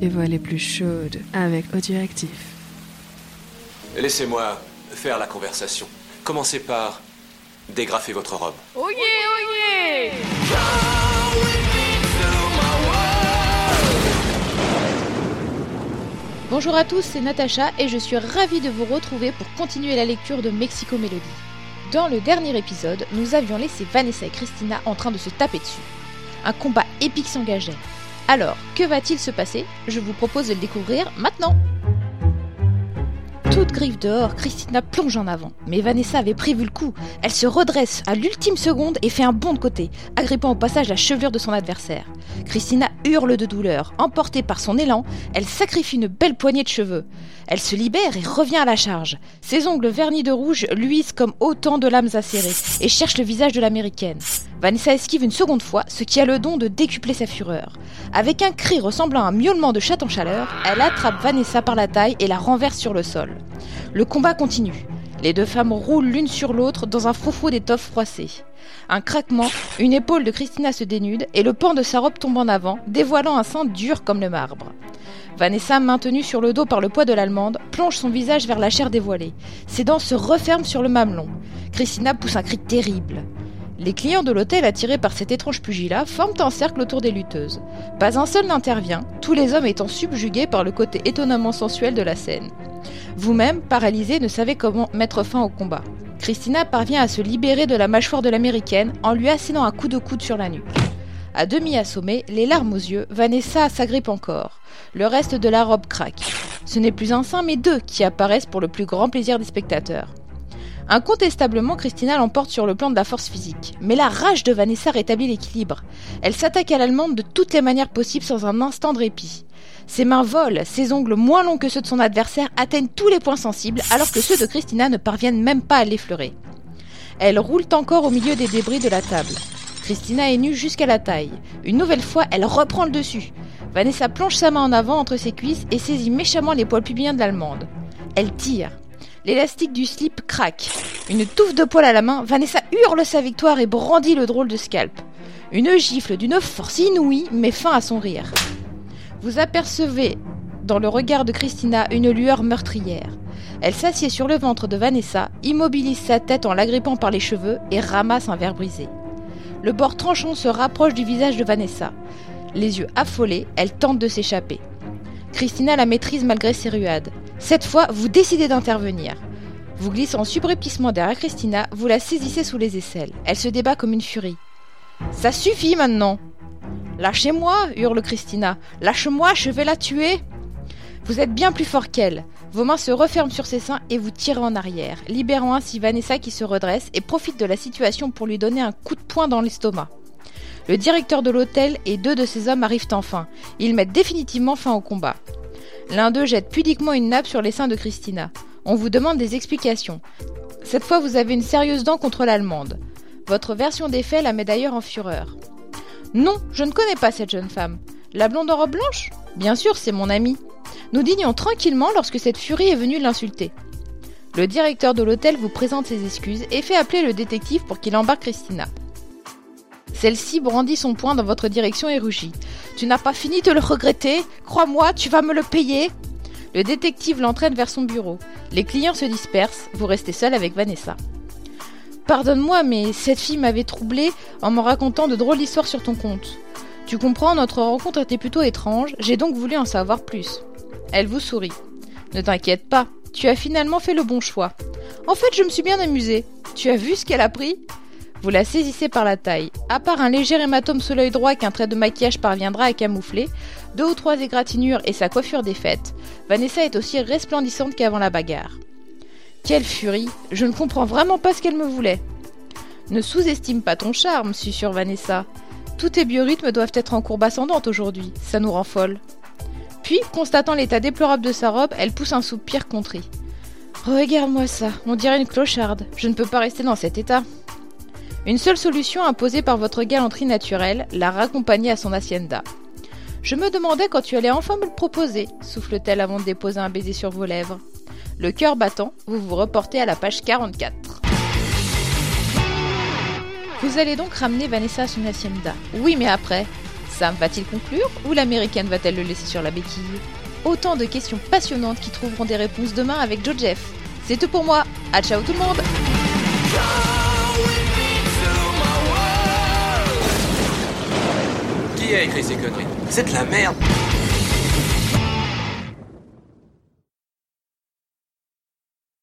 les voix les plus chaudes avec Audioactif. Laissez-moi faire la conversation. Commencez par dégrafer votre robe. Oh yeah, oh yeah Bonjour à tous, c'est Natacha et je suis ravie de vous retrouver pour continuer la lecture de Mexico Melody. Dans le dernier épisode, nous avions laissé Vanessa et Christina en train de se taper dessus. Un combat épique s'engageait. Alors, que va-t-il se passer? Je vous propose de le découvrir maintenant toute griffe dehors, Christina plonge en avant. Mais Vanessa avait prévu le coup. Elle se redresse à l'ultime seconde et fait un bond de côté, agrippant au passage la chevelure de son adversaire. Christina hurle de douleur. Emportée par son élan, elle sacrifie une belle poignée de cheveux. Elle se libère et revient à la charge. Ses ongles vernis de rouge luisent comme autant de lames acérées et cherche le visage de l'américaine. Vanessa esquive une seconde fois, ce qui a le don de décupler sa fureur. Avec un cri ressemblant à un miaulement de chat en chaleur, elle attrape Vanessa par la taille et la renverse sur le sol. Le combat continue. Les deux femmes roulent l'une sur l'autre dans un froufrou d'étoffe froissée. Un craquement, une épaule de Christina se dénude et le pan de sa robe tombe en avant, dévoilant un sein dur comme le marbre. Vanessa, maintenue sur le dos par le poids de l'Allemande, plonge son visage vers la chair dévoilée. Ses dents se referment sur le mamelon. Christina pousse un cri terrible. Les clients de l'hôtel attirés par cet étrange pugilat forment un cercle autour des lutteuses. Pas un seul n'intervient, tous les hommes étant subjugués par le côté étonnamment sensuel de la scène. Vous-même, paralysé, ne savez comment mettre fin au combat. Christina parvient à se libérer de la mâchoire de l'américaine en lui assénant un coup de coude sur la nuque. À demi assommée, les larmes aux yeux, Vanessa s'agrippe encore. Le reste de la robe craque. Ce n'est plus un sein mais deux qui apparaissent pour le plus grand plaisir des spectateurs. Incontestablement, Christina l'emporte sur le plan de la force physique. Mais la rage de Vanessa rétablit l'équilibre. Elle s'attaque à l'allemande de toutes les manières possibles sans un instant de répit. Ses mains volent, ses ongles moins longs que ceux de son adversaire atteignent tous les points sensibles, alors que ceux de Christina ne parviennent même pas à l'effleurer. Elle roule encore au milieu des débris de la table. Christina est nue jusqu'à la taille. Une nouvelle fois, elle reprend le dessus. Vanessa plonge sa main en avant entre ses cuisses et saisit méchamment les poils pubiens de l'allemande. Elle tire. L'élastique du slip craque. Une touffe de poils à la main, Vanessa hurle sa victoire et brandit le drôle de scalp. Une gifle d'une force inouïe met fin à son rire. Vous apercevez dans le regard de Christina une lueur meurtrière. Elle s'assied sur le ventre de Vanessa, immobilise sa tête en l'agrippant par les cheveux et ramasse un verre brisé. Le bord tranchant se rapproche du visage de Vanessa. Les yeux affolés, elle tente de s'échapper. Christina la maîtrise malgré ses ruades. Cette fois, vous décidez d'intervenir. Vous glissez en subrépissement derrière Christina, vous la saisissez sous les aisselles. Elle se débat comme une furie. Ça suffit maintenant Lâchez-moi hurle Christina. Lâche-moi, je vais la tuer Vous êtes bien plus fort qu'elle. Vos mains se referment sur ses seins et vous tirez en arrière, libérant ainsi Vanessa qui se redresse et profite de la situation pour lui donner un coup de poing dans l'estomac. Le directeur de l'hôtel et deux de ses hommes arrivent enfin. Ils mettent définitivement fin au combat. L'un d'eux jette pudiquement une nappe sur les seins de Christina. On vous demande des explications. Cette fois, vous avez une sérieuse dent contre l'allemande. Votre version des faits la met d'ailleurs en fureur. Non, je ne connais pas cette jeune femme. La blonde en robe blanche? Bien sûr, c'est mon amie. Nous dînions tranquillement lorsque cette furie est venue l'insulter. Le directeur de l'hôtel vous présente ses excuses et fait appeler le détective pour qu'il embarque Christina. Celle-ci brandit son poing dans votre direction et rugit. Tu n'as pas fini de le regretter Crois-moi, tu vas me le payer Le détective l'entraîne vers son bureau. Les clients se dispersent, vous restez seul avec Vanessa. Pardonne-moi, mais cette fille m'avait troublée en me racontant de drôles d'histoires sur ton compte. Tu comprends, notre rencontre était plutôt étrange, j'ai donc voulu en savoir plus. Elle vous sourit. Ne t'inquiète pas, tu as finalement fait le bon choix. En fait, je me suis bien amusée. Tu as vu ce qu'elle a pris? Vous la saisissez par la taille. À part un léger hématome sous l'œil droit qu'un trait de maquillage parviendra à camoufler, deux ou trois égratignures et sa coiffure défaite, Vanessa est aussi resplendissante qu'avant la bagarre. Quelle furie Je ne comprends vraiment pas ce qu'elle me voulait. Ne sous-estime pas ton charme, sur Vanessa. Tous tes biorhythmes doivent être en courbe ascendante aujourd'hui, ça nous rend folle. Puis, constatant l'état déplorable de sa robe, elle pousse un soupir contrit. Regarde-moi ça, on dirait une clocharde. Je ne peux pas rester dans cet état. Une seule solution imposée par votre galanterie naturelle, la raccompagner à son hacienda. Je me demandais quand tu allais enfin me le proposer, souffle-t-elle avant de déposer un baiser sur vos lèvres. Le cœur battant, vous vous reportez à la page 44. Vous allez donc ramener Vanessa à son hacienda. Oui, mais après. Sam va-t-il conclure ou l'américaine va-t-elle le laisser sur la béquille? Autant de questions passionnantes qui trouveront des réponses demain avec Joe Jeff. C'est tout pour moi. À ciao tout le monde Qui a écrit ces conneries? C'est de la merde